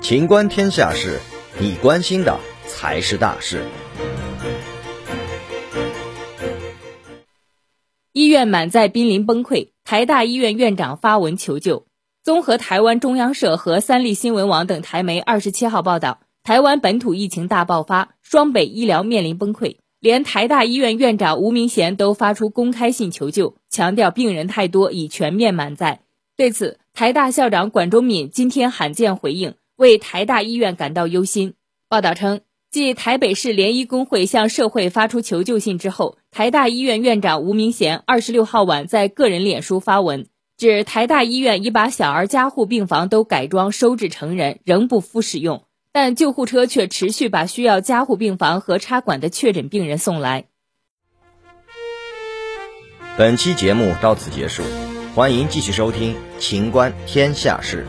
情观天下事，你关心的才是大事。医院满载，濒临崩溃。台大医院院长发文求救。综合台湾中央社和三立新闻网等台媒二十七号报道，台湾本土疫情大爆发，双北医疗面临崩溃，连台大医院院长吴明贤都发出公开信求救，强调病人太多，已全面满载。对此，台大校长管中敏今天罕见回应。为台大医院感到忧心。报道称，继台北市联医工会向社会发出求救信之后，台大医院院长吴明贤二十六号晚在个人脸书发文，指台大医院已把小儿加护病房都改装收治成人，仍不敷使用，但救护车却持续把需要加护病房和插管的确诊病人送来。本期节目到此结束，欢迎继续收听《秦观天下事》。